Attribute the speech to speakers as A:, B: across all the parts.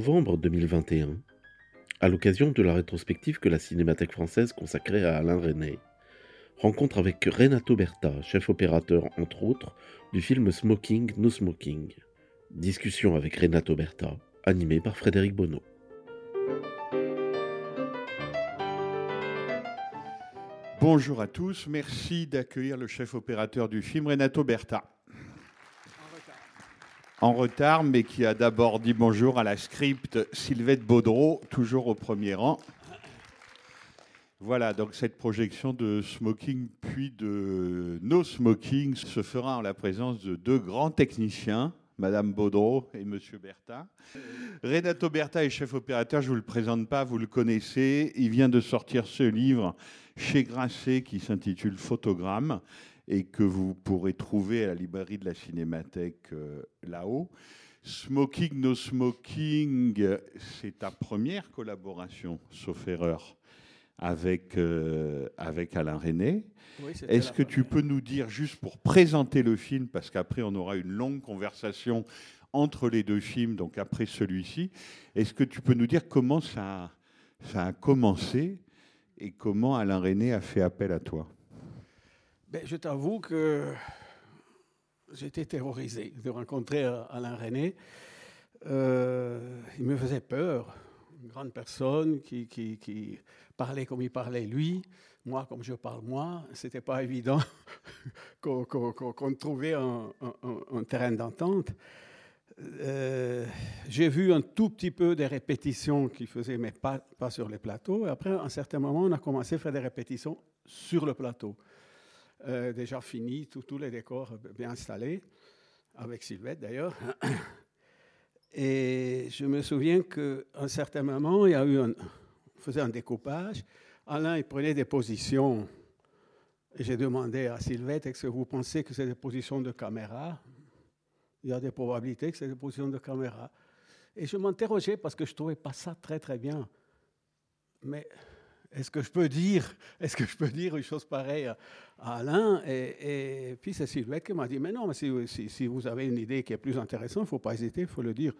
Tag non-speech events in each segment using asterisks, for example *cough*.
A: Novembre 2021, à l'occasion de la rétrospective que la Cinémathèque française consacrait à Alain Resnais, rencontre avec Renato Berta, chef opérateur entre autres du film Smoking No Smoking. Discussion avec Renato Berta, animée par Frédéric Bonneau.
B: Bonjour à tous, merci d'accueillir le chef opérateur du film, Renato Berta. En retard, mais qui a d'abord dit bonjour à la script Sylvette Baudreau, toujours au premier rang. Voilà, donc cette projection de Smoking puis de No Smoking se fera en la présence de deux grands techniciens, Madame Baudreau et Monsieur Berta. Renato Berta est chef opérateur, je ne vous le présente pas, vous le connaissez. Il vient de sortir ce livre chez Grasset qui s'intitule Photogramme et que vous pourrez trouver à la librairie de la Cinémathèque euh, là-haut. Smoking No Smoking, c'est ta première collaboration, sauf erreur, avec, euh, avec Alain René. Est-ce que tu peux nous dire, juste pour présenter le film, parce qu'après on aura une longue conversation entre les deux films, donc après celui-ci, est-ce que tu peux nous dire comment ça, ça a commencé et comment Alain René a fait appel à toi?
C: Ben, Je t'avoue que j'étais terrorisé de rencontrer Alain René. Euh, il me faisait peur, une grande personne qui, parlait comme il parlait lui, moi comme je parle moi. C'était pas évident *laughs* qu'on qu qu trouvait un, terrain d'entente. Euh, j'ai vu un tout petit peu des répétitions qu'il faisait, mais pas, pas sur les plateaux. Et après, à un certain moment, on a commencé à faire des répétitions sur le plateau. Euh, déjà fini, tous les décors bien installés, avec Sylvette d'ailleurs. *clears throat* Et je me souviens qu'à un certain moment, il y a eu un, on faisait un découpage. Alain, il prenait des positions. J'ai demandé à Sylvette, est-ce que vous pensez que c'est des positions de caméra? Il y a des probabilités que c'est des positions de caméra. Et je m'interrogeais parce que je ne trouvais pas ça très, très bien. Mais est-ce que je peux dire, est-ce que je peux dire une chose pareille à, Alain? Et, puis c'est Sylvette qui m'a dit, mais non, mais si, vous avez une idée qui est plus intéressante, il ne faut pas hésiter, il faut le dire.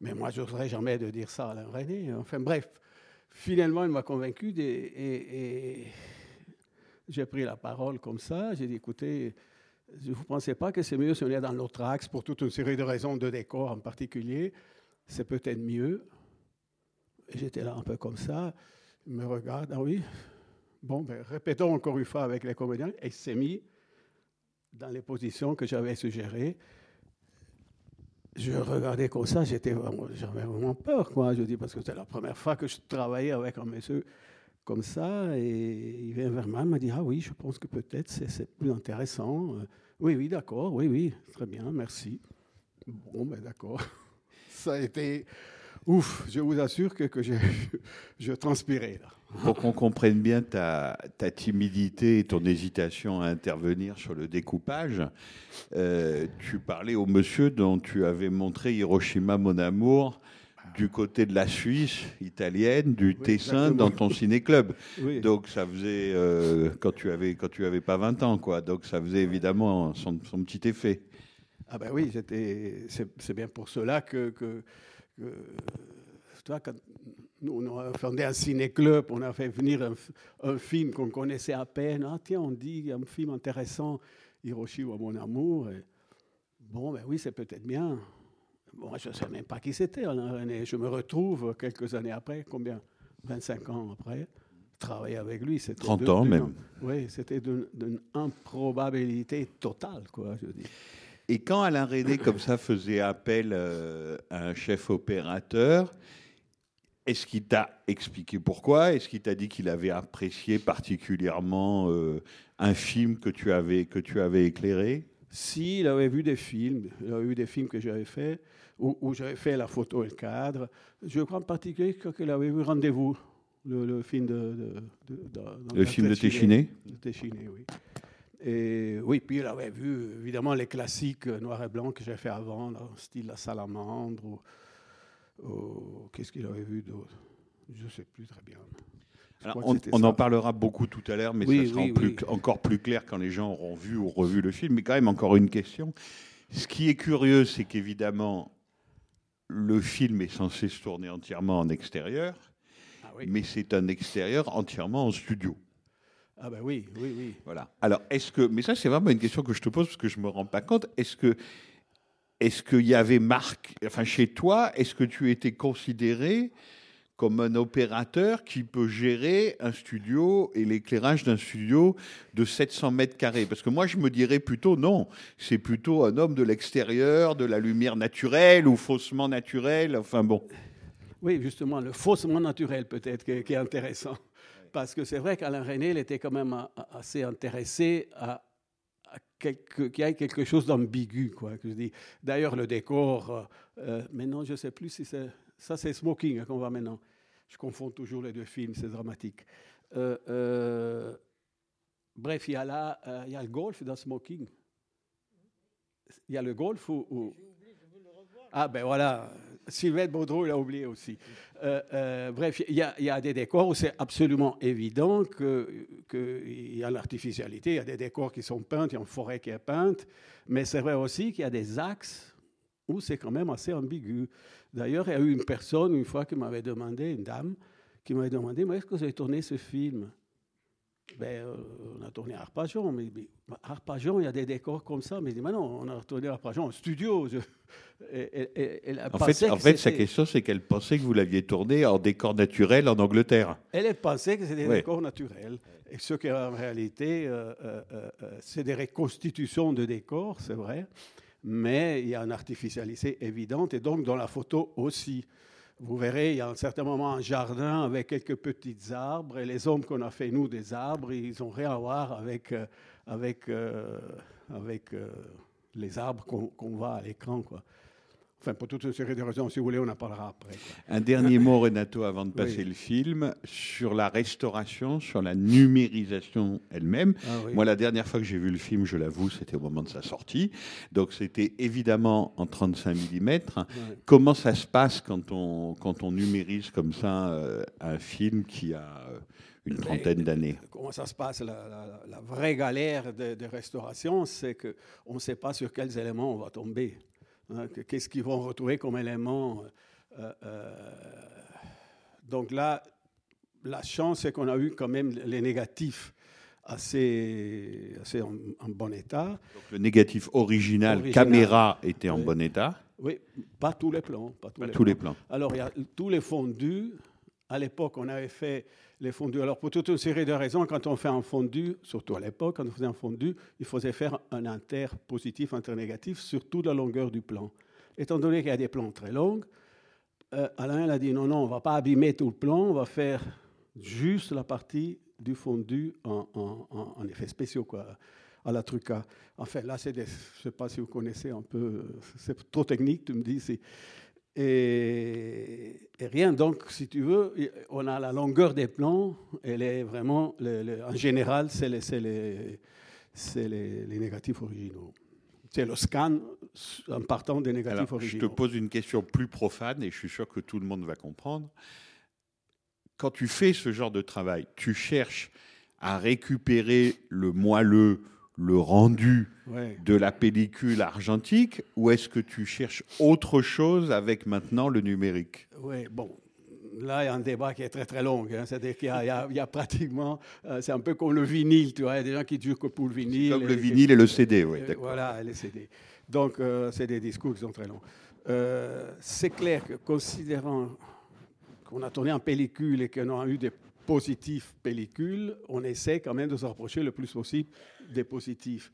C: Mais moi, je n'oserais jamais de dire ça à Alain René. Enfin bref, finalement, il m'a convaincu et, et j'ai pris la parole comme ça. J'ai dit, écoutez, vous ne pensez pas que c'est mieux si on est dans l'autre axe pour toute une série de raisons de décor en particulier? C'est peut-être mieux. J'étais là un peu comme ça me regarde, ah oui, bon, ben, répétons encore une fois avec les comédiens, et s'est mis dans les positions que j'avais suggérées. Je regardais comme ça, j'avais vraiment peur, quoi. Je dis, parce que c'était la première fois que je travaillais avec un monsieur comme ça, et il vient vers moi, il m'a dit, ah oui, je pense que peut-être c'est plus intéressant. Oui, oui, d'accord, oui, oui, très bien, merci. Bon, ben d'accord. Ça a été Ouf, je vous assure que, que je, *laughs* je transpirais là.
B: Pour qu'on comprenne bien ta, ta, timidité et ton hésitation à intervenir sur le découpage, euh, tu parlais au monsieur dont tu avais montré Hiroshima, mon amour, du côté de la Suisse italienne, du oui, Tessin, dans ton ciné-club. *laughs* Oui. Donc ça faisait, euh, quand tu avais quand tu avais pas 20 ans, quoi. Donc ça faisait évidemment son, son petit effet.
C: Ah ben oui, c'est bien pour cela que, toi, quand nous, on a fondé un ciné-club, on a fait venir un, un film qu'on connaissait à peine. Ah, tiens, on dit, un film intéressant, Hiroshima, mon amour. Et, bon, ben oui, c'est peut-être bien. Bon, je ne sais même pas qui c'était, Je me retrouve quelques années après, combien? 25 ans après, travailler avec lui.
B: 30 de, ans même.
C: Oui, c'était d'une improbabilité totale, quoi, je dis.
B: Et quand Alain René, comme ça, faisait appel euh, à un chef opérateur, Est-ce qu'il t'a expliqué pourquoi? Est-ce qu'il t'a dit qu'il avait apprécié particulièrement euh, un film que tu avais, que tu avais éclairé?
C: Si, il avait vu des films, il avait vu des films que j'avais fait, où, où j'avais fait la photo et le cadre. Je crois en particulier qu'il avait vu Rendez-vous, le, le film de... de-
B: Le film de
C: Téchiné?
B: Téchiné,
C: oui. Et oui, puis il avait vu évidemment les classiques euh, noir et blanc que j'ai fait avant, le style La Salamandre, ou, ou- qu'est-ce qu'il avait vu d'autre? Je ne sais plus très bien.
B: Alors, on, en parlera beaucoup tout à l'heure, mais
C: Oui,
B: ça sera
C: oui,
B: en plus-
C: oui.
B: encore plus clair quand les gens auront vu ou revu le film. Mais quand même, encore une question. Ce qui est curieux, c'est qu'évidemment, le film est censé se tourner entièrement en extérieur,
C: Ah
B: mais c'est un extérieur entièrement en studio.
C: Ah ben oui, oui, oui.
B: Voilà. Alors, est-ce que, mais ça, c'est vraiment une question que je te pose parce que je me rends pas compte. Est-ce que, est-ce qu'il y avait marque, enfin, chez toi, est-ce que tu étais considéré comme un opérateur qui peut gérer un studio et l'éclairage d'un studio de 700 mètres carrés? Parce que moi, je me dirais plutôt non. C'est plutôt un homme de l'extérieur, de la lumière naturelle ou faussement naturelle. Enfin bon.
C: Oui, justement, le faussement naturel peut-être qui, est- qui est intéressant. Parce que c'est vrai qu'Alain René, il était quand même assez intéressé à, qu'il y ait quelque chose d'ambigu. Quoi, que je dis. D'ailleurs, le décor, euh, euh, maintenant, je ne sais plus si c'est... Ça, c'est Smoking qu'on voit maintenant. Je confonds toujours les deux films, c'est dramatique. Euh, euh, bref, il y a là, il y a le golf dans Smoking. Il y a le golf ou... ou- Ah ben voilà, Sylvette Baudreau, il a oublié aussi. Euh, euh, bref, il y, a- il y a des décors où c'est absolument évident qu'il y a l'artificialité, il y a des décors qui sont peints, il y a une forêt qui est peinte, mais c'est vrai aussi qu'il y a des axes où c'est quand même assez ambigu. D'ailleurs, il y a eu une personne, une fois, qui m'avait demandé, une dame, qui m'avait demandé, mais est-ce que vous avez tourné ce film? Ben, euh, on a tourné à Arpajon, mais, mais Arpajon, il y a des décors comme ça. Mais mais non, on a tourné à Arpajon en studio. Je- elle
B: En fait, en
C: que
B: fait sa question, c'est qu'elle pensait que vous l'aviez tourné en décor naturel en Angleterre.
C: Elle, pensait que c'était des
B: Ouais.
C: décors naturels. Et ce qui en réalité, euh, euh, c'est des reconstitutions de décors, c'est vrai, mais il y a une artificialité évidente, et donc dans la photo aussi. Vous verrez, il y a un certain moment un jardin avec quelques petits arbres, et les hommes qu'on a fait, nous, des arbres, ils n'ont rien à voir avec, euh, avec, euh, avec euh, les arbres qu'on qu'on voit à l'écran. Enfin, pour toute une série de raisons, si vous voulez, on en parlera après. quoi.
B: Un dernier mot, Renato, avant de *laughs* passer
C: Oui.
B: le film, sur la restauration, sur la numérisation elle-même.
C: Ah oui.
B: Moi, la dernière fois que j'ai vu le film, je l'avoue, c'était au moment de sa sortie. Donc, c'était évidemment en 35 mm.
C: Ouais.
B: Comment ça se passe quand on, quand on numérise comme ça euh, un film qui a euh, une trentaine d'années?
C: Comment ça se passe la, la- la vraie galère de, de restauration, c'est qu'on ne sait pas sur quels éléments on va tomber. Hein, que- Qu'est-ce qu'ils vont retrouver comme éléments euh, euh, Donc là, la chance, c'est qu'on a eu quand même les négatifs assez, assez en, en bon état.
B: Donc, Le négatif original,
C: Original.
B: caméra, était en
C: Oui.
B: bon état.
C: Oui, pas tous les plans. Pas tous,
B: Pas
C: les,
B: tous les
C: plans.
B: plans.
C: Alors, il y a tous les fondus. À l'époque, on avait fait les fondus. Alors, pour toute une série de raisons, quand on fait un fondu, surtout à l'époque, quand on faisait un fondu, il faisait faire un inter positif, inter négatif sur toute la longueur du plan. Étant donné qu'il y a des plans très longs, euh, Alain a dit non, non, on ne va pas abîmer tout le plan, on va faire juste la partie du fondu en, en, effets spéciaux, quoi, à la truca. Enfin, là, c'est je ne sais pas si vous connaissez un peu, c'est trop technique, tu me dis. Et, et rien, donc, si tu veux, on a la longueur des plans, elle est vraiment, le- le- en général, c'est les, les, les, les négatifs originaux. C'est le scan en partant des négatifs
B: Alors, je
C: originaux.
B: te pose une question plus profane et je suis sûr que tout le monde va comprendre. Quand tu fais ce genre de travail, tu cherches à récupérer le moelleux, le rendu
C: Ouais.
B: de la pellicule argentique ou est-ce que tu cherches autre chose avec maintenant le numérique?
C: Oui, bon. Là, il y a un débat qui est très très long. hein. C'est-à-dire qu'il y, a- y y pratiquement. euh, c'est un peu comme le vinyle, tu vois. Il y a des gens qui disent que pour le vinyle.
B: Comme le vinyle et le CD, oui.
C: Voilà, et les CD. Donc, euh, c'est des discours qui sont très longs. Euh, c'est clair que, considérant qu'on a tourné en pellicule et qu'on a eu des positifs pellicules, on essaie quand même de se rapprocher le plus possible des positifs.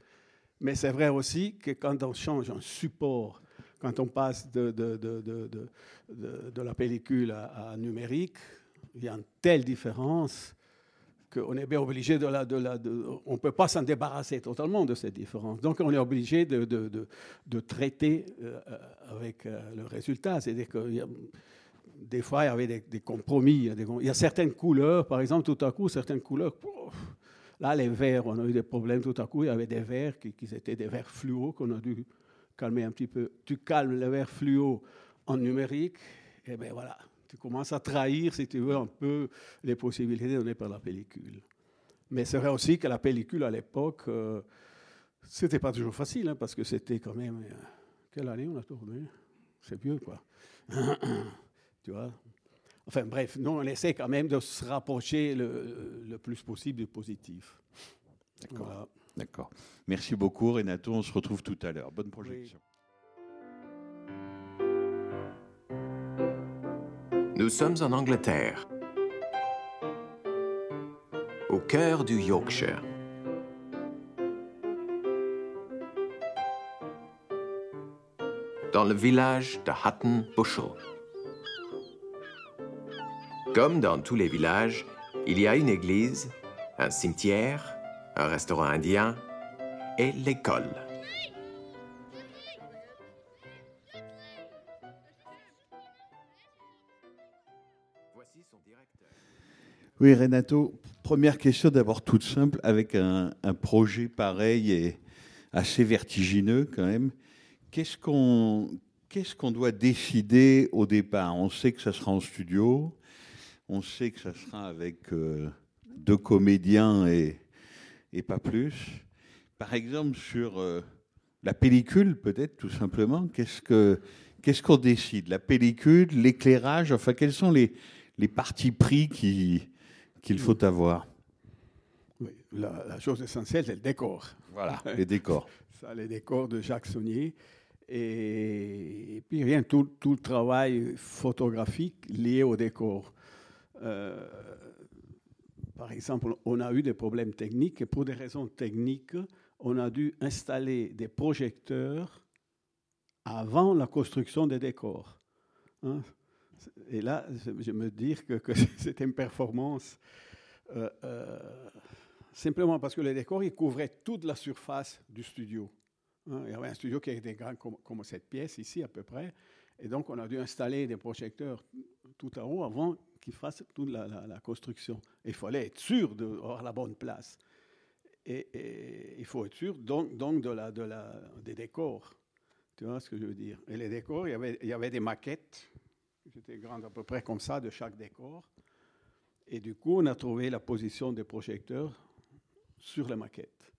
C: Mais c'est vrai aussi que quand on change un support, quand on passe de, de, de, de, la pellicule à, numérique, il y a une telle différence qu'on est bien obligé de la... De la on ne peut pas s'en débarrasser totalement de cette différence. Donc on est obligé de, traiter euh, euh, avec euh, le résultat. C'est-à-dire que il y a- des fois, il y avait des, compromis. Il y, a certaines couleurs, par exemple, tout à coup, certaines couleurs... Là, les verts, on a eu des problèmes tout à coup. Il y avait des verts qui, étaient des verts fluo qu'on a dû calmer un petit peu. Tu calmes les verts fluo en numérique, et bien voilà, tu commences à trahir, si tu veux, un peu les possibilités données par la pellicule. Mais c'est vrai aussi que la pellicule à l'époque, euh, c'était pas toujours facile, hein, parce que c'était quand même. euh, quelle année on a tourné? C'est vieux, quoi. *clears throat* tu vois Enfin bref, nous, on essaie quand même de se rapprocher le, le plus possible du positif.
B: D'accord.
C: Voilà.
B: D'accord. Merci beaucoup, Renato. On se retrouve tout à l'heure. Bonne projection.
D: Nous sommes en Angleterre, au cœur du Yorkshire. Dans le village de Hutton Bushel. Comme dans tous les villages, il y a une église, un cimetière, un restaurant indien et l'école.
B: Oui, Renato, première question d'abord toute simple. Avec un, projet pareil et assez vertigineux quand même, qu'est-ce qu'on qu'est-ce qu'on doit décider au départ? On sait que ça sera en studio, on sait que ça sera avec euh, deux comédiens et, et pas plus. Par exemple, sur euh, la pellicule, peut-être tout simplement, qu'est-ce que qu'est-ce qu'on décide? La pellicule, l'éclairage, enfin, quels sont les, les partis pris qui- qu'il faut avoir?
C: Oui, la, la chose essentielle, c'est le décor.
B: Voilà, *laughs* les décors.
C: Ça, les décors de Jacques Saunier. Et, et puis, rien, tout, tout le travail photographique lié au décor. Euh, par exemple, on a eu des problèmes techniques et pour des raisons techniques, on a dû installer des projecteurs avant la construction des décors. hein. Et là, je me dis que, que *laughs* c'était une performance euh, euh, simplement parce que les décors, ils couvraient toute la surface du studio. hein. Il y avait un studio qui était grand comme cette pièce ici à peu près. Et donc, on a dû installer des projecteurs tout en haut avant qu'ils fassent toute la, construction. Il fallait être sûr d'avoir la bonne place. Et, et il faut être sûr donc, donc de la, de la, des décors. Tu vois ce que je veux dire? Et les décors, il y avait, il y avait des maquettes qui étaient grandes à peu près comme ça de chaque décor. Et du coup, on a trouvé la position des projecteurs sur les maquettes.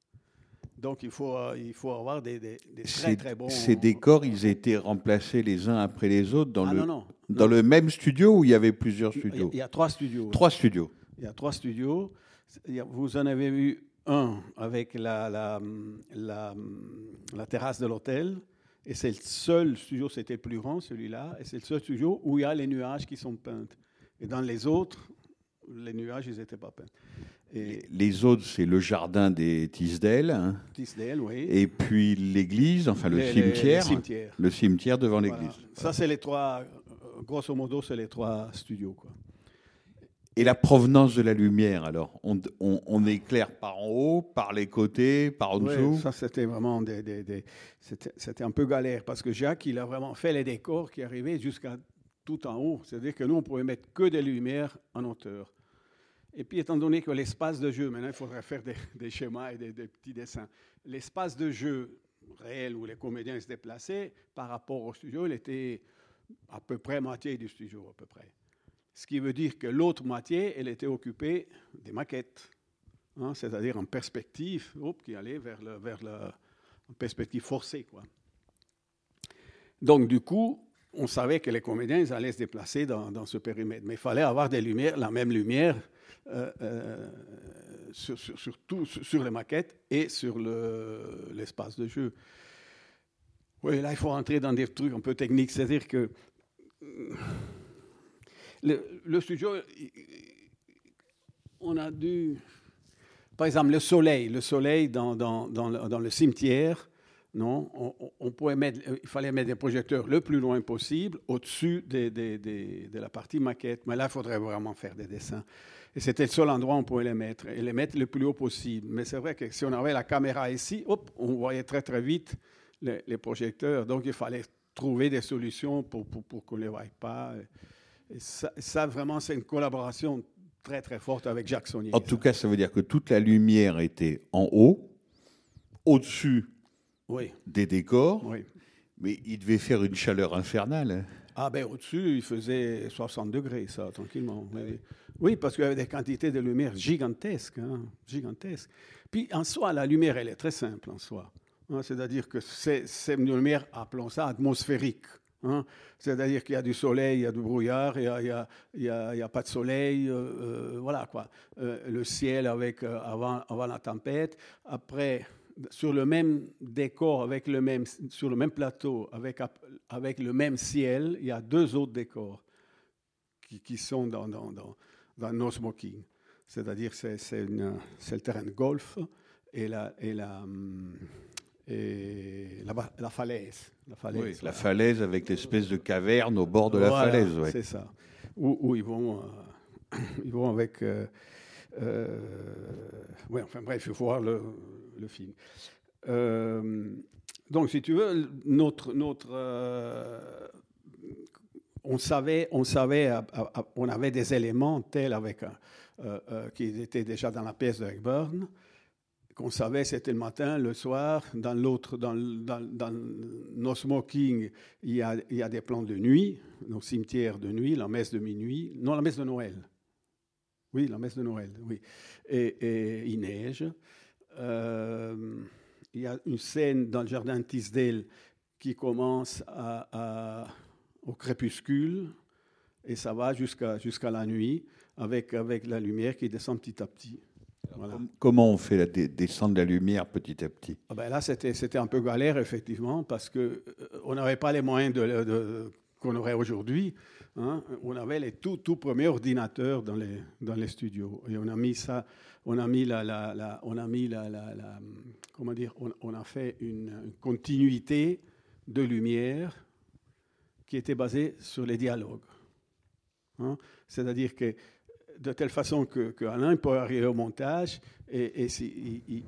C: Donc, il faut, euh, il faut avoir des, des- des très, très bons...
B: ces décors, ils étaient remplacés les uns après les autres dans,
C: Ah
B: le,
C: non, non.
B: dans le même studio où il y avait plusieurs studios?
C: il y a trois studios.
B: Trois studios.
C: Il y a trois studios. Vous en avez vu un avec la, la, la, la terrasse de l'hôtel. Et c'est le seul studio, c'était plus grand, celui-là. Et c'est le seul studio où il y a les nuages qui sont peints. Et dans les autres, les nuages, ils n'étaient pas peints. Et
B: Les autres, c'est le jardin des Tisdale, hein,
C: Tisdale, oui.
B: et puis l'église, enfin le
C: Les- les- les
B: cimetière, le cimetière devant
C: Voilà.
B: l'église.
C: Ça, c'est les trois, euh, grosso modo, c'est les trois studios. Quoi.
B: Et la provenance de la lumière, alors? On, on- on éclaire par en haut, par les côtés, par en
C: Ouais,
B: dessous?
C: ça, c'était vraiment des, des- c'était un peu galère parce que Jacques, il a vraiment fait les décors qui arrivaient jusqu'à tout en haut. C'est-à-dire que nous, on pouvait mettre que des lumières en hauteur. Et puis, étant donné que l'espace de jeu, maintenant, il faudrait faire des, schémas et des, petits dessins. L'espace de jeu réel où les comédiens se déplaçaient par rapport au studio, il était à peu près moitié du studio, à peu près. Ce qui veut dire que l'autre moitié, elle était occupée des maquettes hein, c'est-à-dire en perspective, qui allait vers, le, vers perspective forcée. Quoi. Donc, du coup, on savait que les comédiens ils allaient se déplacer dans, ce périmètre. Mais il fallait avoir des lumières, la même lumière euh, euh, sur, les maquettes et sur le- l'espace de jeu. Oui, là, il faut rentrer dans des trucs un peu techniques. C'est-à-dire que euh, le, le studio, on a dû par exemple, le soleil, le soleil dans, dans, dans le, dans le cimetière, Non, on, pouvait mettre, euh, il fallait mettre des projecteurs le plus loin possible, au-dessus des- des- des- de la partie maquette. Mais là, il faudrait vraiment faire des dessins. Et c'était le seul endroit où on pouvait les mettre, et les mettre le plus haut possible. Mais c'est vrai que si on avait la caméra ici, hop, on voyait très très vite les, projecteurs. Donc il fallait trouver des solutions pour, qu'on ne les voie pas. Ça, vraiment, c'est une collaboration très très forte avec Jacques.
B: En tout cas, ça veut dire que toute la lumière était en haut, au-dessus
C: Oui,
B: des décors,
C: oui.
B: mais il devait faire une chaleur infernale. hein.
C: Ah ben au-dessus, il faisait 60 degrés, ça, tranquillement. Oui, Oui, parce qu'il y avait des quantités de lumière gigantesques, hein, gigantesques. Puis en soi, la lumière, elle est très simple en soi. hein, C'est-à-dire que c'est une lumière, appelons ça atmosphérique. hein. C'est-à-dire qu'il y a du soleil, il y a du brouillard, il n'y a, a- a- a pas de soleil, euh, euh, voilà quoi. Euh, le ciel avec, euh, avant, avant la tempête. Après, sur le même décor, avec le même, sur le même plateau, avec, avec le même ciel, il y a deux autres décors qui, qui sont dans, dans, dans, dans No Smoking. C'est-à-dire c'est c'est le terrain de golf et la, et la, hum, et la, falaise. La falaise,
B: Oui, la falaise avec l'espèce de caverne au bord de la
C: Voilà,
B: falaise. ouais.
C: C'est ça. Où, où ils, vont, euh, *coughs* ils vont avec. euh, euh, ouais, enfin bref, il faut voir le, Euh, donc, si tu veux, notre. notre euh, on savait, on savait, euh, on avait des éléments tels avec qui étaient déjà dans la pièce de Burn, qu'on savait c'était le matin, le soir. Dans l'autre, dans, dans, dans No Smoking, il y, a, il y a des plans de nuit, donc cimetière de nuit, la messe de minuit, non, la messe de Noël. Oui, la messe de Noël, oui. Et il neige. Euh, il y a une scène dans le jardin de Tisdale qui commence à- à- au crépuscule et ça va jusqu'à jusqu'à la nuit avec, avec la lumière qui descend petit à petit. Voilà.
B: Comment on fait la dé- descente de la lumière petit à petit?
C: Ah ben là, c'était un peu galère, effectivement, parce qu'on n'avait pas les moyens de, de- qu'on aurait aujourd'hui. hein. On avait les tout, tout premiers ordinateurs dans les, dans les studios. Et on a mis ça, on a mis la, on a mis la, comment dire, on, a fait une, continuité de lumière qui était basée sur les dialogues. Hein. C'est-à-dire que de telle façon que, que peut arriver au montage et, et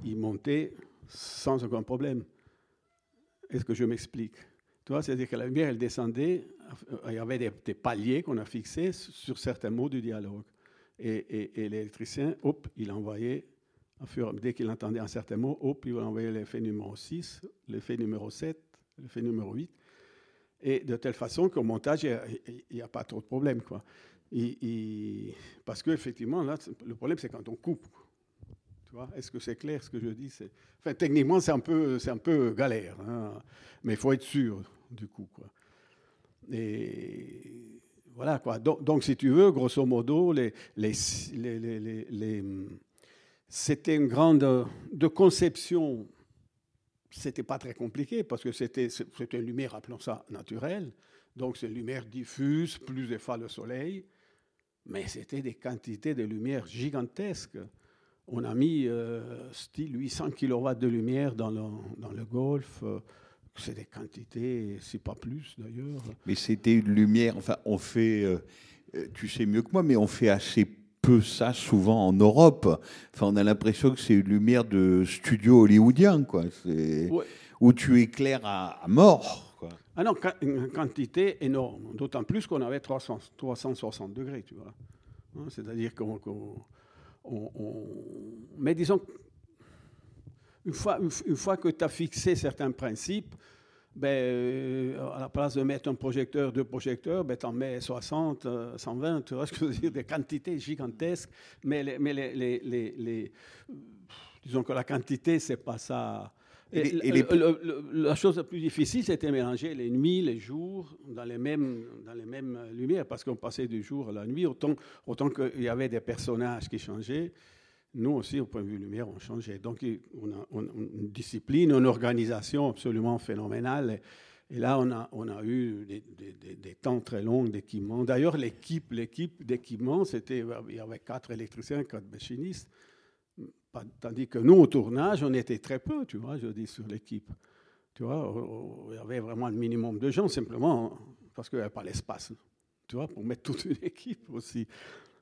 C: il, montait sans aucun problème. Est-ce que je m'explique? C'est-à-dire que la lumière, elle descendait, euh, il y avait des, des paliers qu'on a fixés sur certains mots du dialogue. Et, l'électricien, hop, il envoyait, dès qu'il entendait un certain mot, hop, il envoyait l'effet numéro 6, l'effet numéro 7, l'effet numéro 8. Et de telle façon qu'au montage, il n'y a, pas trop de problème. Quoi. Il- il- parce qu'effectivement, là, le problème, c'est quand on coupe. Est-ce que c'est clair ce que je dis. Enfin, techniquement, c'est un peu, un peu galère. hein. Mais il faut être sûr, du coup. Quoi. Et voilà, quoi. Donc, si tu veux, grosso modo, c'était une grande de conception. C'était pas très compliqué parce que c'était, une lumière, appelons ça naturelle. Donc, c'est une lumière diffuse, plus des le soleil. Mais c'était des quantités de lumière gigantesques. On a mis euh, style 800 kW de lumière dans le, dans le Golfe. C'est des quantités, c'est pas plus d'ailleurs.
B: Mais c'était une lumière. Enfin, on fait. euh, euh, tu sais mieux que moi, mais on fait assez peu ça souvent en Europe. Enfin, on a l'impression que c'est une lumière de studio hollywoodien, quoi. C'est
C: Ouais.
B: où tu éclaires à, à mort. Quoi.
C: Ah non, une quantité énorme. D'autant plus qu'on avait 300, 360 degrés, tu vois. Hein, C'est-à-dire qu'on. qu'on- on- on- Mais disons, une fois, une f- une fois que tu as fixé certains principes, ben, euh, à la place de mettre un projecteur, deux projecteurs, ben, tu en mets 60, euh, 120, tu vois ce que je veux dire, des quantités gigantesques. Mais, les, mais les, les- les- les- disons que la quantité, c'est pas ça.
B: Et les-
C: Et
B: et les-
C: le- le- le- la chose la plus difficile, c'était mélanger les nuits, les jours, dans les mêmes, dans les mêmes lumières, parce qu'on passait du jour à la nuit, autant, autant qu'il y avait des personnages qui changeaient. Nous aussi, au point de vue lumière, on changeait. Donc, on a, une discipline, une organisation absolument phénoménale. Et, là, on a, eu des, temps très longs d'équipement. D'ailleurs, l'équipe, l'équipe d'équipement, c'était, il y avait quatre électriciens, quatre machinistes. Tandis que nous, au tournage, on était très peu, tu vois, je dis, sur l'équipe. Tu vois, il y avait vraiment le minimum de gens, simplement parce qu'il n'y avait pas l'espace. Tu vois, pour mettre toute une *laughs* équipe aussi.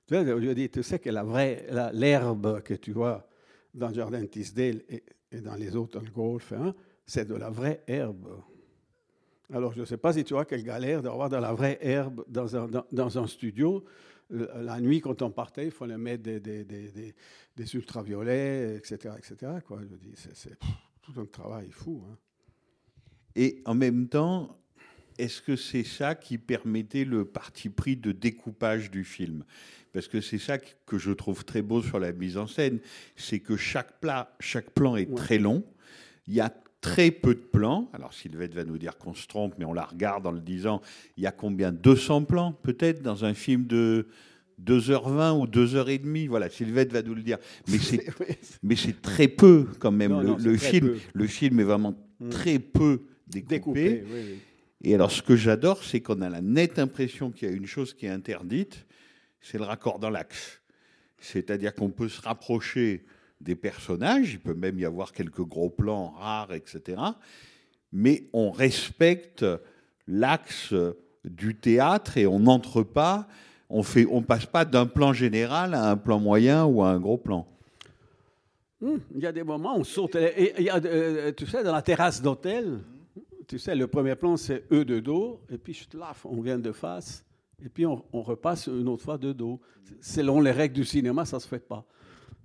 C: Tu vois, je dire, tu sais que la vraie, l'herbe que tu vois dans le jardin de Tisdale et, dans les autres golf, hein, c'est de la vraie herbe. Alors, je ne sais pas si tu vois quelle galère d'avoir de la vraie herbe dans un, dans, un studio. La nuit, quand on partait, il fallait mettre des, des, des, des- ultraviolets, etc. etc. quoi. Je dis, c'est tout un travail fou. hein.
B: Et en même temps, est-ce que c'est ça qui permettait le parti pris de découpage du film? Parce que c'est ça que je trouve très beau sur la mise en scène, c'est que chaque, plat, chaque plan est
C: Ouais.
B: très long. Il y a très peu de plans. Alors Sylvette va nous dire qu'on se trompe, mais on la regarde en le disant, il y a combien? 200 plans peut-être dans un film de 2h20 ou 2h30 Voilà, Sylvette va nous le dire. Mais *laughs* c'est
C: Oui,
B: mais c'est très peu quand même.
C: Non,
B: le,
C: non,
B: film,
C: peu.
B: le film est vraiment
C: Mm.
B: très peu découpé.
C: découpé. oui, oui.
B: Et alors, ce que j'adore, c'est qu'on a la nette impression qu'il y a une chose qui est interdite, c'est le raccord dans l'axe. C'est-à-dire qu'on peut se rapprocher des personnages, il peut même y avoir quelques gros plans rares, etc. Mais on respecte l'axe du théâtre et on n'entre pas, on fait, on passe pas d'un plan général à un plan moyen ou à un gros plan.
C: Hum, Il y a des moments où on saute. Et il y a, euh, tu sais, dans la terrasse d'hôtel, tu sais, le premier plan, c'est eux de dos, et puis laf, on vient de face, et puis on, on repasse une autre fois de dos. Selon les règles du cinéma, ça ne se fait pas.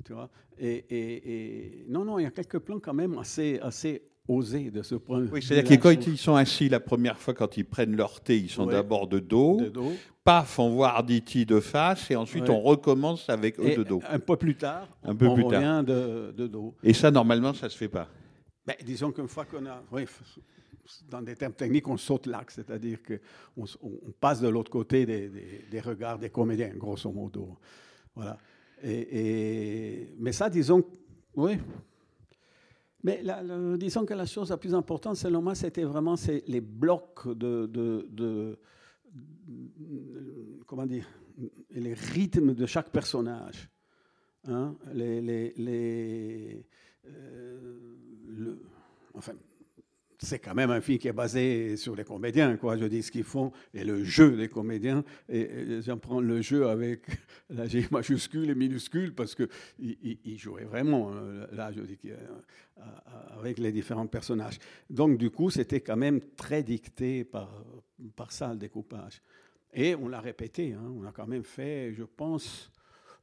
C: Tu vois et, et- et- non, non, il y a quelques plans quand même assez, assez osés de ce point de
B: Oui,
C: vue.
B: c'est-à-dire que quand ils sont assis la première fois, quand ils prennent leur thé, ils sont
C: Ouais.
B: d'abord de dos.
C: de dos.
B: paf, on voit Arditi de face, et ensuite
C: Ouais.
B: on recommence avec eux de dos.
C: un peu plus tard,
B: Un peu
C: on
B: plus tard.
C: revient de, de dos.
B: Et ça, normalement, ça se fait pas.
C: Ben, disons qu'une fois qu'on a, oui, dans des termes techniques, on saute l'axe, c'est-à-dire qu'on on passe de l'autre côté des, regards des comédiens, grosso modo. Voilà. Et, mais ça, disons, oui. Mais disons que la chose la plus importante, selon moi, c'était vraiment les blocs de, comment dire, les rythmes de chaque personnage. Hein, les, les- les- euh, le- enfin, c'est quand même un film qui est basé sur les comédiens, quoi. Je dis ce qu'ils font et le jeu des comédiens. Et, j'en prends le jeu avec *laughs* la G majuscule et minuscule parce que il, il- jouait vraiment euh, là, je dis euh, avec les différents personnages. Donc du coup, c'était quand même très dicté par par ça le découpage. Et on l'a répété. hein. on a quand même fait, je pense.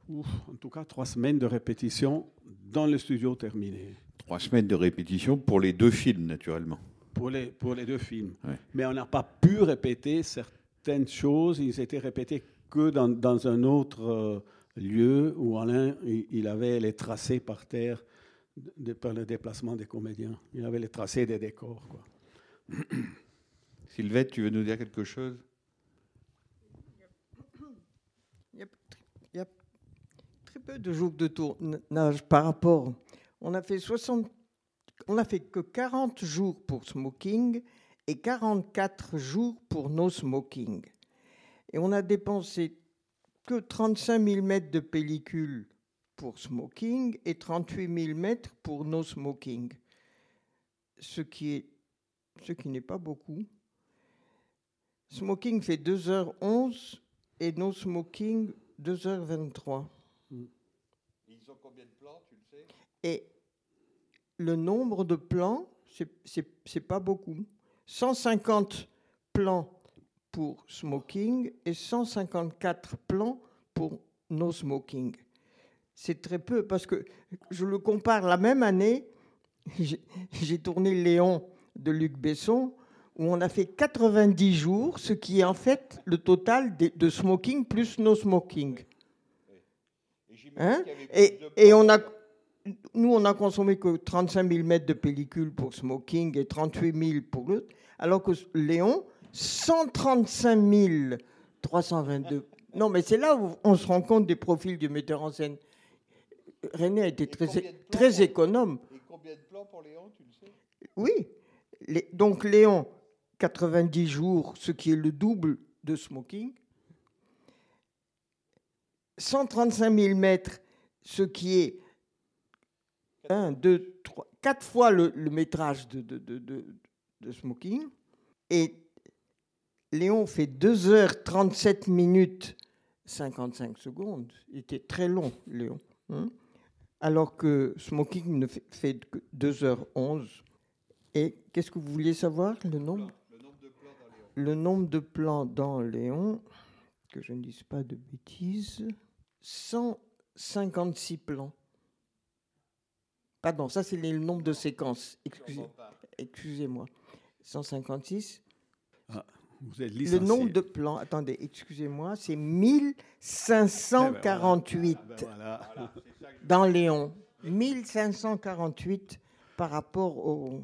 C: en tout cas, trois semaines de répétition dans le studio terminé.
B: Trois semaines de répétition pour les deux films, naturellement.
C: Pour les, pour les deux films.
B: Ouais.
C: Mais on n'a pas pu répéter certaines choses. Ils étaient répétés que dans, dans un autre euh, lieu où Alain il, il avait les tracés par terre de, par le déplacement des comédiens. Il avait les tracés des décors. Quoi. *clears throat*
B: Sylvette, tu veux nous dire quelque chose?
E: Il y, a, il y a très peu de jours de tournage par rapport. On a fait 60, on a fait que 40 jours pour Smoking et 44 jours pour No Smoking. Et on a dépensé que 35 000 mètres de pellicule pour Smoking et 38 000 mètres pour No Smoking. Ce qui ce qui n'est pas beaucoup. Smoking fait 2h11 et No Smoking 2h23.
B: Ils ont combien de plans, tu le sais?
E: Et le nombre de plans, c'est- pas beaucoup. 150 plans pour smoking et 154 plans pour no smoking. C'est très peu parce que je le compare la même année, j'ai tourné Léon de Luc Besson où on a fait 90 jours, ce qui est en fait le total de, de smoking plus no smoking. Hein et, et on a, nous, on a consommé que 35 000 mètres de pellicule pour smoking et 38 000 pour l'autre, alors que Léon, 135 322. Non, mais c'est là où on se rend compte des profils du metteur en scène. René a été très, très économe.
B: Et combien de plans pour Léon, tu le sais?
E: Oui. Les- donc Léon, 90 jours, ce qui est le double de smoking. 135 000 mètres, ce qui est 1, 2, 3, 4 fois le, le métrage de, de, de, de, de smoking. Et Léon fait 2h37 minutes 55 secondes. Il était très long, Léon. hein. alors que smoking ne fait, fait que 2h11. Et qu'est-ce que vous vouliez savoir Le nombre? Le nombre de plans dans Léon, que je ne dise pas de bêtises, 156 plans. Pardon, ça c'est le nombre de séquences. Excusez- Excusez-moi. 156.
C: Vous êtes
E: Le nombre de plans, attendez, excusez-moi, c'est 1548
C: Ben voilà.
E: dans Léon. 1548 par rapport au.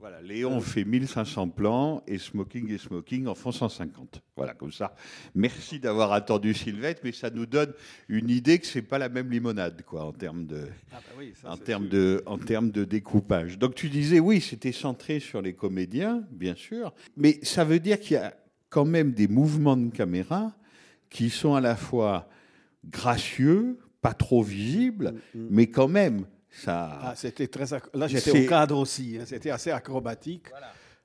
B: Voilà, Léon fait 1500 plans et Smoking et Smoking en font 150. Voilà, comme ça. Merci d'avoir attendu Sylvette, mais ça nous donne une idée que c'est pas la même limonade, quoi, en termes de,
C: Ah oui, ça,
B: en
C: c'est
B: termes
C: sûr.
B: de, en termes de découpage. Donc tu disais, oui, c'était centré sur les comédiens, bien sûr, mais ça veut dire qu'il y a quand même des mouvements de caméra qui sont à la fois gracieux, pas trop visibles, mais quand même, ça...
C: Ah, c'était très. ac- Là, j'étais au cadre aussi. hein, C'était assez acrobatique.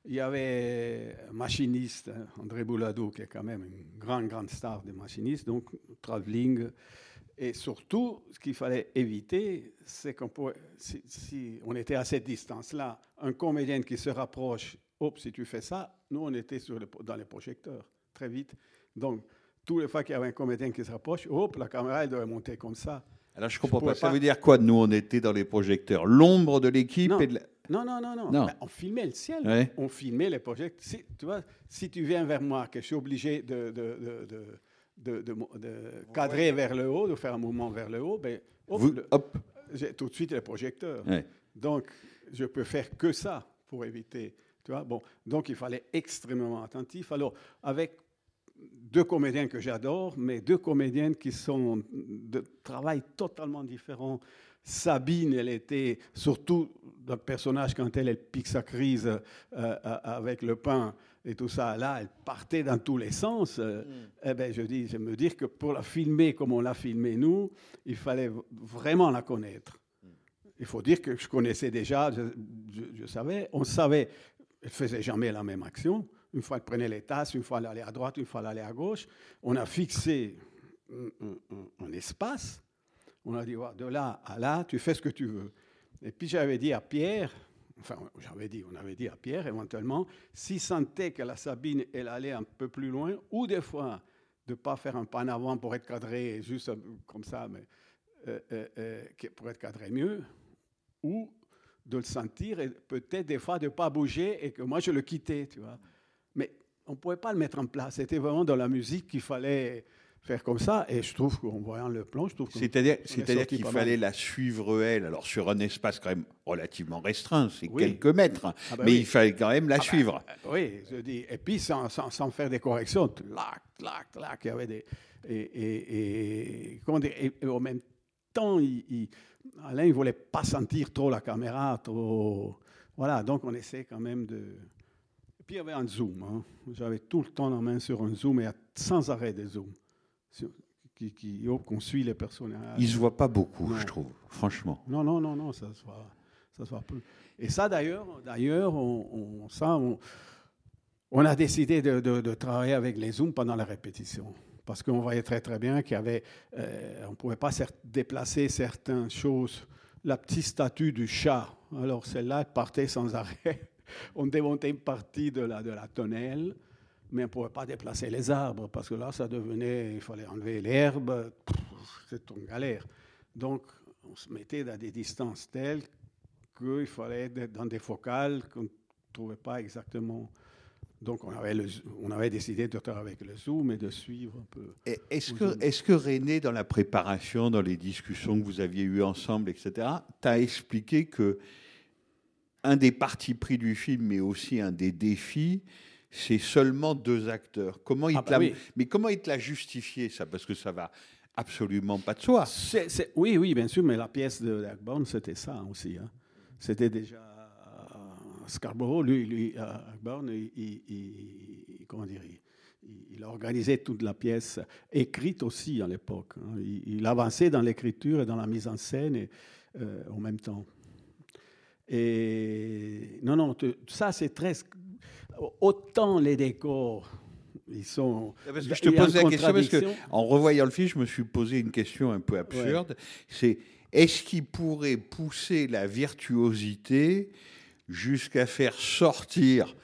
C: Il y avait un machiniste, hein, André Bouladou, qui est quand même une grande, grande star des machinistes, donc travelling. Et surtout, ce qu'il fallait éviter, c'est qu'on pourrait, si, si on était à cette distance-là, un comédien qui se rapproche, hop, si tu fais ça, nous, on était sur le- dans les projecteurs, très vite. Donc, tous les fois qu'il y avait un comédien qui se rapproche, hop, la caméra, elle devait monter comme ça.
B: Alors je comprends
C: pouvais
B: pas. Ça
C: pas-
B: veut dire quoi Nous, on était dans les projecteurs? L'ombre de l'équipe
C: Non.
B: et de la-
C: Non, non, non, non.
B: Non.
C: Ben, on filmait le ciel.
B: Ouais.
C: On filmait les projets. Si, tu vois, si tu viens vers moi, que je suis obligé de, de, de, de, de- de mo- de cadrer vers le haut, de faire un mouvement vers le haut, ben, hop,
B: Vous-
C: le-
B: hop.
C: j'ai tout de suite les projecteurs.
B: Ouais.
C: Donc, je peux faire que ça pour éviter. Tu vois, bon, donc il fallait extrêmement attentif. Alors, avec deux comédiens que j'adore, mais deux comédiennes qui sont de travail totalement différent. Sabine, elle était surtout le personnage quand elle, elle pique sa crise euh, euh, avec le pain et tout ça. Là, elle partait dans tous les sens. Euh, Eh ben, je dis, je me dire que pour la filmer comme on l'a filmé nous, il fallait vraiment la connaître. Il faut dire que je connaissais déjà, je, je- je savais, on savait, elle faisait jamais la même action. Une fois, elle prenait les tasses, une fois, elle allait à droite, une fois, elle allait à gauche. On a fixé un, espace. On a dit, de là à là, tu fais ce que tu veux. Et puis j'avais dit à Pierre, enfin, j'avais dit, on avait dit à Pierre éventuellement, s'il sentait que la Sabine, elle allait un peu plus loin, ou des fois, de ne pas faire un pas en avant pour être cadré, juste comme ça, mais euh, euh, euh, pour être cadré mieux, ou de le sentir et peut-être des fois de ne pas bouger et que moi je le quittais, tu vois. On ne pouvait pas le mettre en place. C'était vraiment dans la musique qu'il fallait faire comme ça. Et je trouve qu'en voyant le plan, je trouve que
B: C'est-à-dire, c'est-à-dire qu'il fallait la suivre elle, alors sur un espace quand même relativement restreint, c'est
C: Oui.
B: quelques mètres.
C: Ah bah
B: mais
C: oui.
B: il fallait quand même la
C: Ah bah,
B: suivre.
C: euh, oui, je dis. Et puis sans, sans, sans faire des corrections, clac, clac, clac, il y avait des. Et, et, et- comment dire, et, et en même temps, il, il- Alain, il ne voulait pas sentir trop la caméra, trop. Voilà, donc on essaie quand même de. Et puis il y avait un zoom. hein. J'avais tout le temps la main sur un zoom et sans arrêt des zooms. Qui, qui, oh, qu'on suit les personnages.
B: Il se voit pas beaucoup,
C: Non.
B: je trouve, franchement.
C: Non, non, non, non, ça se voit, ça se voit peu. Et ça, d'ailleurs, d'ailleurs, on, on- ça, on, on a décidé de, de- de travailler avec les zooms pendant la répétition. Parce qu'on voyait très, très bien qu'il y avait, euh, on ne pouvait pas cer- déplacer certaines choses. La petite statue du chat, alors celle-là, elle partait sans *laughs* arrêt. *laughs* On démontait une partie de la, de la tonnelle, mais on ne pouvait pas déplacer les arbres, parce que là, ça devenait, il fallait enlever l'herbe, c'est une galère. Donc, on se mettait à des distances telles qu'il fallait être dans des focales qu'on ne trouvait pas exactement. Donc, on avait, le- on avait décidé de travailler avec le zoom et de suivre un peu.
B: Est-ce que, est-ce que René, dans la préparation, dans les discussions que vous aviez eues ensemble, etc., t'a expliqué que un des partis pris du film, mais aussi un des défis, c'est seulement deux acteurs. Comment il
C: Ah bah oui.
B: Mais comment il te l'a justifié, ça? Parce que ça va absolument pas de soi.
C: Oui, oui, bien sûr, mais la pièce de c'était ça aussi. hein. C'était déjà euh, Scarborough, lui, lui euh, il, il- il- comment dire, il, organisait toute la pièce, écrite aussi à l'époque. hein. Il, il avançait dans l'écriture et dans la mise en scène et, euh, en même temps. Et non, non, ça c'est très. Autant les décors, ils sont.
B: Parce que
C: il
B: je te pose la question parce que, en revoyant le film, je me suis posé une question un peu absurde. C'est est-ce qu'il pourrait pousser la virtuosité jusqu'à faire sortir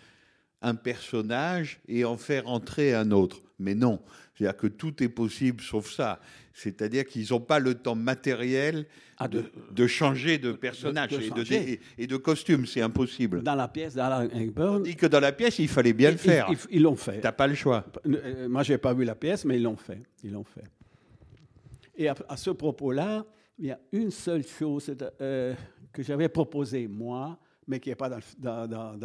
B: un personnage et en faire entrer un autre? Mais non. C'est-à-dire que tout est possible sauf ça. C'est-à-dire qu'ils n'ont pas le temps matériel
C: Ah,
B: de, changer de personnage
C: de
B: et, de,
C: changer.
B: et- et de costume. C'est impossible.
C: Dans la pièce d'Alan Ayckbourn,
B: Dit que dans la pièce, il fallait bien le faire.
C: ils- l'ont fait.
B: T'as pas le choix.
C: Euh, Moi, j'ai pas vu la pièce, mais ils l'ont fait. Ils l'ont fait. Et à, à ce propos-là, il y a une seule chose euh, que j'avais proposée, moi, mais qui n'est pas dans-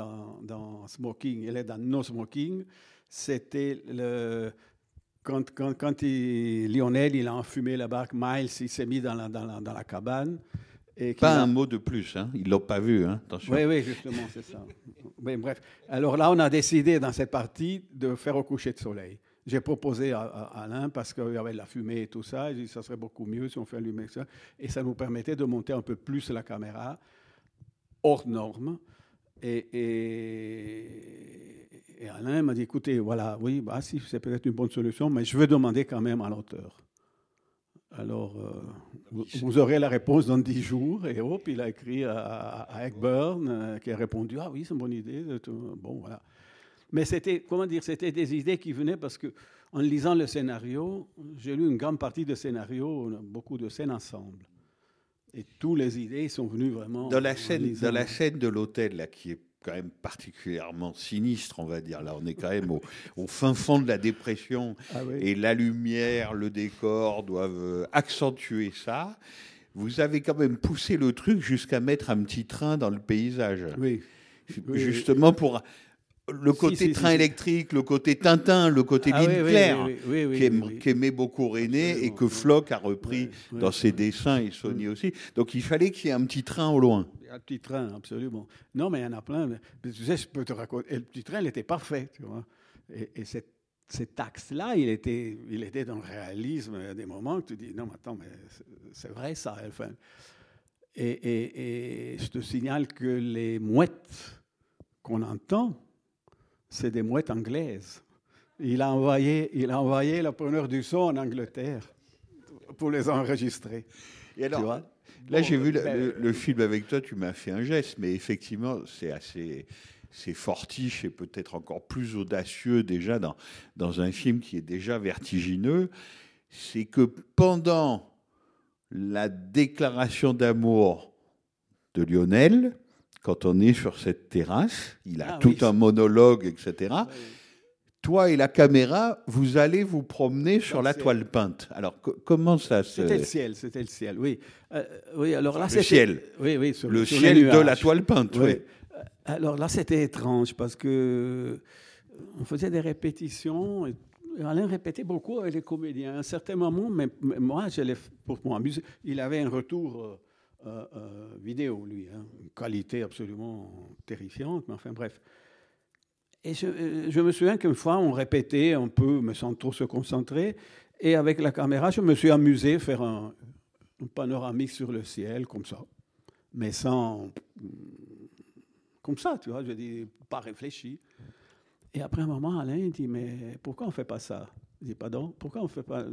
C: dans Smoking, elle est dans No Smoking, c'était le, quand, quand, quand il- Lionel il a enfumé la barque, Miles il s'est mis dans la, dans la, dans la cabane. Et
B: Pas
C: a-
B: un mot de plus. Hein. Ils l'ont pas vu. Hein. Attention.
C: oui, oui, justement, c'est ça. Bref. Alors là, on a décidé dans cette partie de faire au coucher de soleil. J'ai proposé à, à Alain, parce qu'il y avait de la fumée et tout ça, j'ai dit ça serait beaucoup mieux si on fait allumer ça. Et ça nous permettait de monter un peu plus la caméra, hors norme. Et, et- et Alain m'a dit, écoutez, voilà, oui, bah, si, c'est peut-être une bonne solution, mais je veux demander quand même à l'auteur. Alors, euh, vous, vous aurez la réponse dans dix jours. Et hop, il a écrit à, à, Eckburn, euh, qui a répondu Ah oui, c'est une bonne idée. Bon, voilà. Mais c'était, comment dire, c'était des idées qui venaient parce que, en lisant le scénario, j'ai lu une grande partie de scénario, beaucoup de scènes ensemble. Et toutes les idées sont venues vraiment.
B: Dans la scène, dans la scène de l'hôtel, là, qui est quand même particulièrement sinistre, on va dire. Là, on est quand même au, *laughs* au fin fond de la dépression.
C: Ah oui.
B: Et la lumière, le décor doivent euh, accentuer ça. Vous avez quand même poussé le truc jusqu'à mettre un petit train dans le paysage.
C: Oui. Oui,
B: Justement pour le côté
C: si,
B: train
C: si.
B: électrique, le côté Tintin, le côté
C: Ah
B: ligne
C: oui,
B: claire,
C: oui, oui,
B: qu'aimait beaucoup René et que. Floch a repris dans ses dessins et Sony aussi. Donc il fallait qu'il y ait un petit train au loin.
C: Un petit train, absolument. Non, mais il y en a plein. Tu sais, je peux te raconter. Et le petit train, il était parfait, tu vois. Et, et cet, cet axe-là, il était, il était dans le réalisme. Il y a des moments où tu dis, non, mais attends, mais c'est- c'est vrai ça. Enfin. Et, et- et je te signale que les mouettes qu'on entend, c'est des mouettes anglaises. Il a envoyé, il a envoyé le preneur du son en Angleterre pour les enregistrer.
B: Et alors,
C: Tu vois?
B: là,
C: Bon,
B: j'ai vu le,
C: ben,
B: le- le film avec toi, tu m'as fait un geste, mais effectivement, c'est assez. C'est fortiche et peut-être encore plus audacieux déjà dans, dans un film qui est déjà vertigineux. C'est que pendant la déclaration d'amour de Lionel, quand on est sur cette terrasse, il a
C: Ah
B: tout
C: oui,
B: un monologue, etc. Toi et la caméra, vous allez vous promener sur la
C: ciel.
B: toile peinte. Alors, co- comment ça se...
C: C'était le ciel, c'était le ciel, oui. Euh, oui, alors là,
B: Le ciel.
C: Oui, oui, sur-
B: Le
C: sur
B: ciel de la toile peinte,
C: Oui.
B: oui.
C: Euh, Alors là, c'était étrange parce que euh, on faisait des répétitions. Et Alain répétait beaucoup avec les comédiens. À un certain moment, mais, mais moi, je pour m'amuser, il avait un retour euh, euh, vidéo, lui, hein, une qualité absolument terrifiante, mais enfin bref. Et je, euh, je me souviens qu'une fois, on répétait un peu, mais sans trop se concentrer. Et avec la caméra, je me suis amusé à faire un, panoramique sur le ciel, comme ça. Mais sans. Comme ça, tu vois, je dis, pas réfléchi. Et après un moment, Alain dit Mais pourquoi on ne fait pas ça? Je dis Pardon, pourquoi on ne fait pas.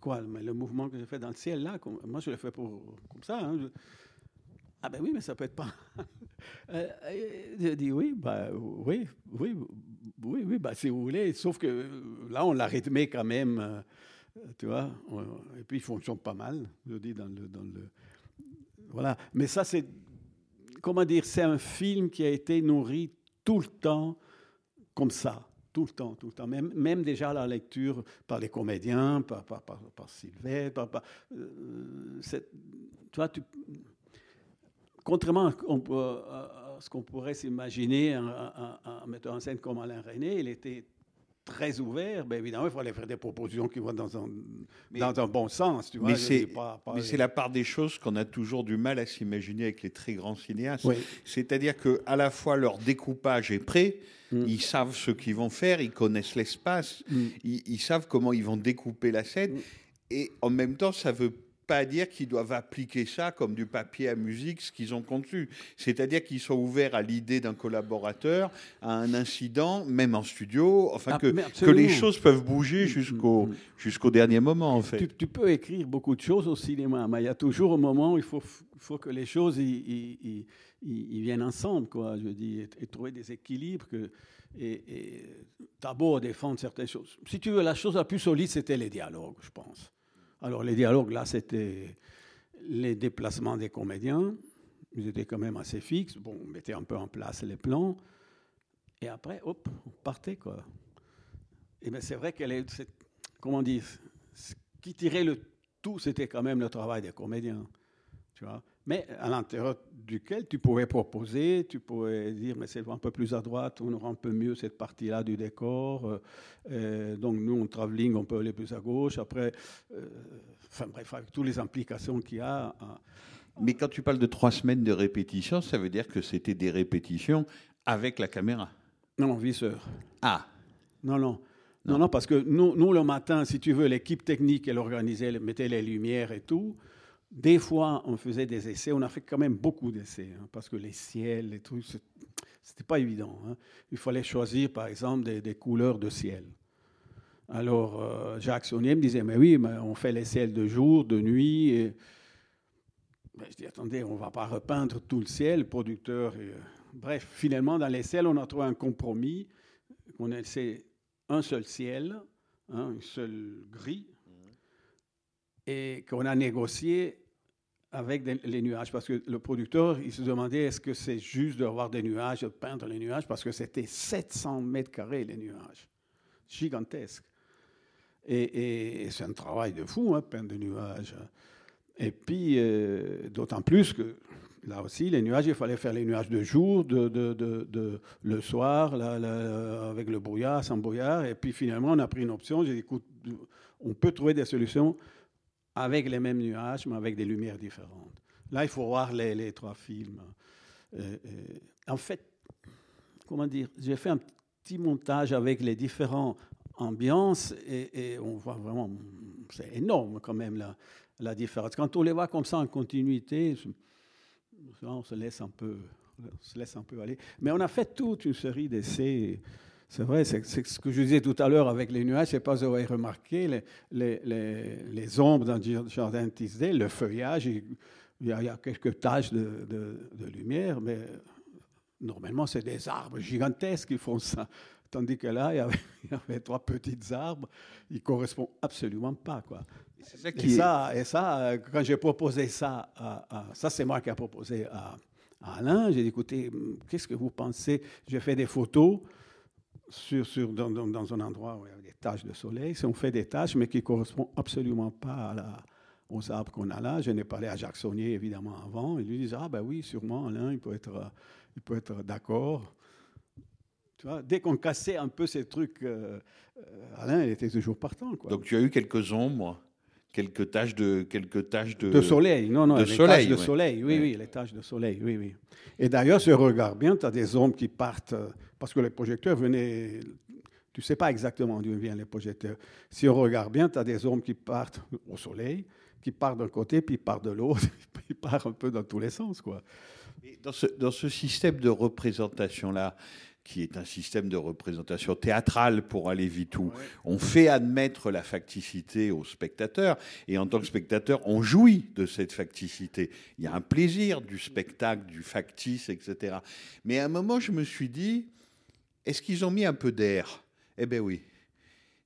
C: Quoi mais Le mouvement que je fais dans le ciel, là, moi, je le fais pour, comme ça. hein, ah ben oui, mais ça peut être pas. *laughs* Euh, et je dis oui, bah, oui, oui, oui, oui, bah, si vous voulez. Sauf que euh, là, on l'a rythmé quand même, euh, tu vois. Et puis, il fonctionne pas mal, je dis, dans le. Dans le voilà. Mais ça, c'est. Comment dire C'est un film qui a été nourri tout le temps comme ça. Tout le temps, tout le temps. Même, déjà la lecture par les comédiens, par, par, par, par Sylvain, par. par euh, contrairement à ce qu'on pourrait s'imaginer, un, un- un metteur en scène comme Alain René, il était très ouvert. Ben évidemment, il fallait faire des propositions qui vont dans un, dans un bon sens. Tu vois,
B: Mais c'est la part des choses qu'on a toujours du mal à s'imaginer avec les très grands cinéastes.
C: Oui.
B: C'est-à-dire que à la fois leur découpage est prêt,
C: Mm.
B: ils savent ce qu'ils vont faire, ils connaissent l'espace,
C: Mm.
B: ils, ils savent comment ils vont découper la scène,
C: Mm.
B: et en même temps, ça veut pas dire qu'ils doivent appliquer ça comme du papier à musique, ce qu'ils ont conçu. C'est-à-dire qu'ils sont ouverts à l'idée d'un collaborateur, à un incident, même en studio, enfin
C: Ah,
B: que, que les choses peuvent bouger
C: Mm,
B: jusqu'au
C: mm, mm.
B: jusqu'au dernier moment, en fait.
C: Tu, tu peux écrire beaucoup de choses au cinéma, mais il y a toujours un moment où il faut, faut que les choses ils- ils- ils viennent ensemble, quoi. Je dis, et, et trouver des équilibres. Que, et, et beau défendre certaines choses. Si tu veux, la chose la plus solide, c'était les dialogues, je pense. Alors, les dialogues, là, c'était les déplacements des comédiens. Ils étaient quand même assez fixes. Bon, on mettait un peu en place les plans. Et après, hop, on partait, quoi. Et bien, c'est vrai qu'elle est. Comment dire Ce qui tirait le tout, c'était quand même le travail des comédiens. Tu vois mais à l'intérieur duquel tu pouvais proposer, tu pouvais dire, mais c'est un peu plus à droite, on aura un peu mieux cette partie-là du décor. euh, euh, donc nous, en travelling, on peut aller plus à gauche. Après, euh, enfin bref, avec toutes les implications qu'il y a.
B: Mais quand tu parles de trois semaines de répétition, ça veut dire que c'était des répétitions avec la caméra.
C: Non, non, visseur.
B: Ah,
C: Non, non. Non, non, parce que nous, nous, le matin, si tu veux, l'équipe technique, elle organisait, elle mettait les lumières et tout. Des fois, on faisait des essais. On a fait quand même beaucoup d'essais, hein, parce que les ciels, les trucs, c'est- c'était pas évident. hein. Il fallait choisir, par exemple, des, des couleurs de ciel. Alors, euh, Jacques Saunier me disait, mais oui, mais on fait les ciels de jour, de nuit. Et... Ben, je dis, attendez, on ne va pas repeindre tout le ciel, le producteur. et, euh, Bref, finalement, dans les ciels, on a trouvé un compromis. On essaie un seul ciel, hein, une seule grille, et qu'on a négocié avec les nuages, parce que le producteur, il se demandait est-ce que c'est juste d'avoir des nuages, de peindre les nuages, parce que c'était 700 mètres carrés les nuages, gigantesques. Et, c'est un travail de fou, hein, peindre des nuages. Et puis, euh, d'autant plus que là aussi, les nuages, il fallait faire les nuages de jour, de, le soir, là, avec le brouillard, sans brouillard. Et puis finalement, on a pris une option. J'ai dit, écoute, on peut trouver des solutions avec les mêmes nuages, mais avec des lumières différentes. Là, il faut voir les, trois films. Euh, euh, en fait, comment dire, j'ai fait un petit montage avec les différentes ambiances et, et on voit vraiment, c'est énorme quand même la, la différence. Quand on les voit comme ça en continuité, on se laisse un peu, on se laisse un peu aller. Mais on a fait toute une série d'essais. C'est vrai, c'est ce que je disais tout à l'heure avec les nuages. Je ne sais pas si vous avez remarqué, les, les, les, les ombres dans le jardin Tisdale, le feuillage, il y a, il y a quelques taches de, de- de lumière, mais normalement, c'est des arbres gigantesques qui font ça. Tandis que là, il y avait, *laughs* il y avait trois petits arbres, ils ne correspondent absolument pas. Quoi.
B: ça
C: Et ça, et ça, quand j'ai proposé ça, à, à- ça c'est moi qui ai proposé à, à Alain, j'ai dit, écoutez, qu'est-ce que vous pensez? J'ai fait des photos sur, sur, dans, dans- un endroit où il y a des taches de soleil. Si on fait des taches, mais qui ne correspondent absolument pas à aux arbres qu'on a là, je n'ai parlé à Jacques Saunier, évidemment, avant. Il lui disait, ah ben oui, sûrement, Alain, il peut être, être d'accord. Dès qu'on cassait un peu ces trucs, euh, euh, Alain, il était toujours partant. Quoi.
B: donc tu as eu quelques ombres, quelques taches de, quelques taches de,
C: De soleil, non, non,
B: de
C: les
B: soleil,
C: taches de
B: ouais.
C: soleil, oui,
B: Ouais.
C: oui, les taches de soleil, oui, oui. Et d'ailleurs, si on regarde bien, tu as des ombres qui partent, euh, parce que les projecteurs venaient, tu ne sais pas exactement d'où viennent les projecteurs. Si on regarde bien, tu as des ombres qui partent au soleil, qui partent d'un côté, puis partent de l'autre, *laughs* puis partent un peu dans tous les sens, quoi.
B: Et Dans ce, dans ce système de représentation-là, qui est un système de représentation théâtrale pour aller vite où on fait admettre la facticité au spectateur, et en tant que spectateur, on jouit de cette facticité. Il y a un plaisir du spectacle, du factice, etc. Mais à un moment, je me suis dit, est-ce qu'ils ont mis un peu d'air? Eh bien oui.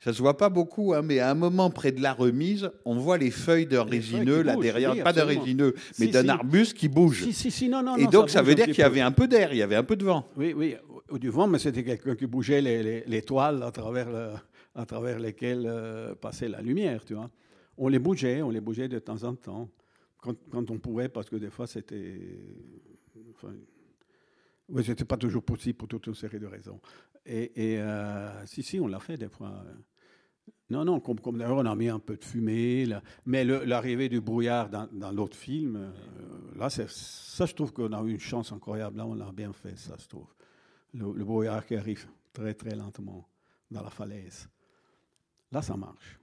B: Ça se voit pas beaucoup, hein, mais à un moment près de la remise, on voit les feuilles d'un résineux là
C: bougent,
B: derrière,
C: oui,
B: pas d'un résineux, mais
C: Si,
B: d'un
C: si.
B: arbuste qui bouge.
C: Si, si, si, non, non,
B: Et
C: non,
B: donc ça, veut dire qu'il y avait un peu d'air, il y avait un peu de vent.
C: Oui, oui, du vent, mais c'était quelqu'un qui bougeait les, les- les toiles à travers, le- à travers lesquelles euh, passait la lumière, tu vois. On les bougeait, on les bougeait de temps en temps, quand, quand on pouvait, parce que des fois c'était... Enfin, oui, c'était pas toujours possible pour toute une série de raisons. Et, et, euh, si, si, on l'a fait des fois. Non, non, comme, d'ailleurs on a mis un peu de fumée, mais l'arrivée du brouillard dans, l'autre film, euh, là, ça je trouve qu'on a eu une chance incroyable, là on a bien fait ça, je trouve. Le, le brouillard qui arrive très très lentement dans la falaise. Là, ça marche.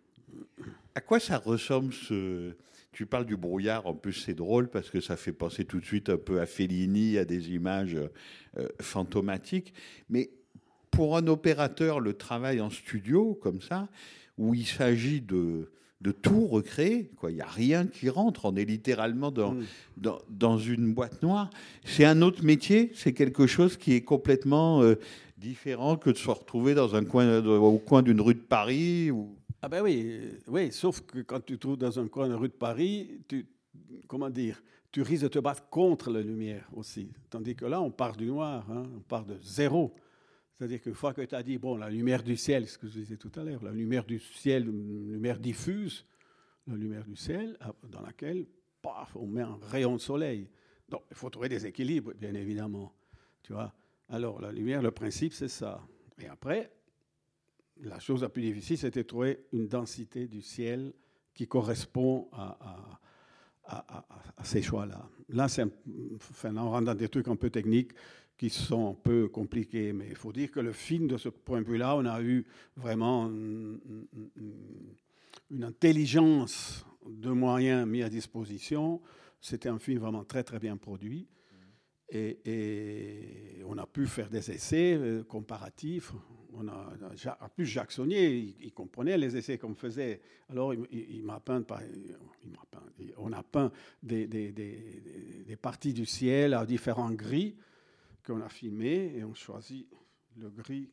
B: À quoi ça ressemble ce Tu parles du brouillard, en plus c'est drôle parce que ça fait penser tout de suite un peu à Fellini, à des images euh, fantomatiques. Mais pour un opérateur, le travail en studio, comme ça, où il s'agit de, de tout recréer, quoi. il n'y a rien qui rentre, on est littéralement dans,
C: Mm.
B: dans, dans une boîte noire. C'est un autre métier, c'est quelque chose qui est complètement euh, différent que de se retrouver dans un coin, au coin d'une rue de Paris. Ou...
C: Ah ben oui, euh, oui, sauf que quand tu te trouves dans un coin de rue de Paris, tu, comment dire, tu risques de te battre contre la lumière aussi. Tandis que là, on part du noir, hein, on part de zéro. C'est-à-dire qu'une fois que tu as dit, bon, la lumière du ciel, ce que je disais tout à l'heure, la lumière du ciel, une lumière diffuse, la lumière du ciel, ah, dans laquelle, paf, on met un rayon de soleil. Donc, il faut trouver des équilibres, bien évidemment. Tu vois Alors, la lumière, le principe, c'est ça. Et après, la chose la plus difficile, c'était de trouver une densité du ciel qui correspond à, à- ces choix-là. Là, c'est un- là, on rentre dans des trucs un peu techniques qui sont un peu compliqués, mais il faut dire que le film, de ce point de vue-là, on a eu vraiment une- une intelligence de moyens mis à disposition. C'était un film vraiment très, très bien produit. Et, on a pu faire des essais euh, comparatifs. On a, en plus, Jacques il, comprenait les essais qu'on faisait. Alors, il, m'a peint, on a peint des, parties du ciel à différents gris qu'on a filmés et on choisit le gris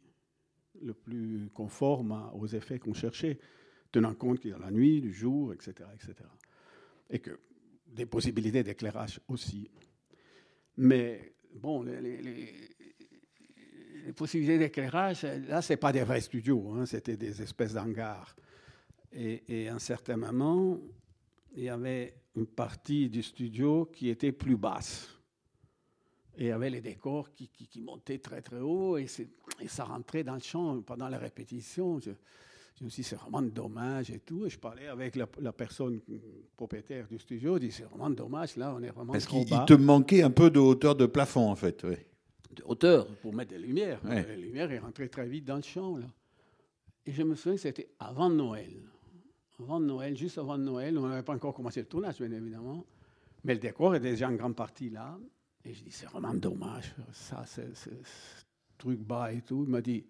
C: le plus conforme aux effets qu'on cherchait, tenant compte qu'il y a la nuit, du jour, etc., etc. Et que des possibilités d'éclairage aussi. Mais bon, les, possibilités d'éclairage, là, ce n'est pas des vrais studios, hein, c'était des espèces d'hangars. Et, à un certain moment, il y avait une partie du studio qui était plus basse. Et il y avait les décors qui, montaient très très haut et, ça rentrait dans le champ pendant la répétition. Je me suis dit, c'est vraiment dommage et tout. Et je parlais avec la, la personne propriétaire du studio, je dis, c'est vraiment dommage, là, on est vraiment
B: Parce
C: trop
B: qu'il te manquait un peu de hauteur de plafond, en fait.
C: de hauteur pour mettre des lumières.
B: Ouais.
C: Les lumières est rentrée très vite dans le champ. Là. Et je me souviens que c'était avant Noël. Avant Noël, juste avant Noël, on n'avait pas encore commencé le tournage, bien évidemment. Mais le décor est déjà en grande partie là. Et je dis, c'est vraiment dommage, ça, ce truc bas et tout. Il m'a dit,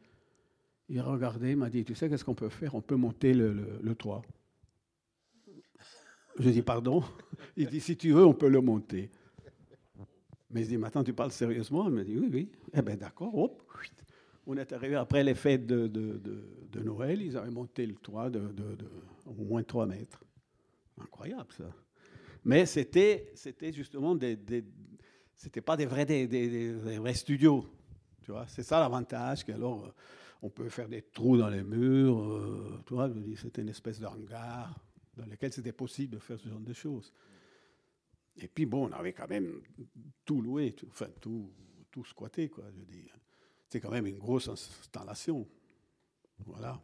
C: il a regardé, il m'a dit, tu sais qu'est-ce qu'on peut faire? On peut monter le, le- toit. Je dis, pardon? *laughs* Il dit, si tu veux, on peut le monter. Mais je dis, maintenant, tu parles sérieusement? Il me dit, oui, oui. Eh bien, d'accord, hop. On est arrivé après les fêtes de, Noël, ils avaient monté le toit de, au moins 3 mètres. Incroyable, ça. Mais c'était, justement des, des- c'était pas des vrais, des, des- vrais studios. C'est ça l'avantage, euh, on peut faire des trous dans les murs. euh, tu vois, je veux dire, c'était une espèce de hangar dans lequel c'était possible de faire ce genre de choses. Et puis bon, on avait quand même tout loué, tout- enfin tout, tout squatté, quoi. Je veux dire, c'est quand même une grosse installation. Voilà.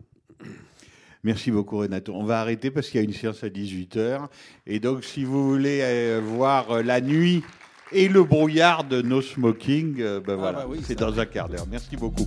B: Merci beaucoup, Renato. On va arrêter parce qu'il y a une séance à 18h. Et donc, si vous voulez euh, voir euh, la nuit et le brouillard de No Smoking, ben voilà,
C: bah oui,
B: c'est dans un quart d'heure. Merci beaucoup.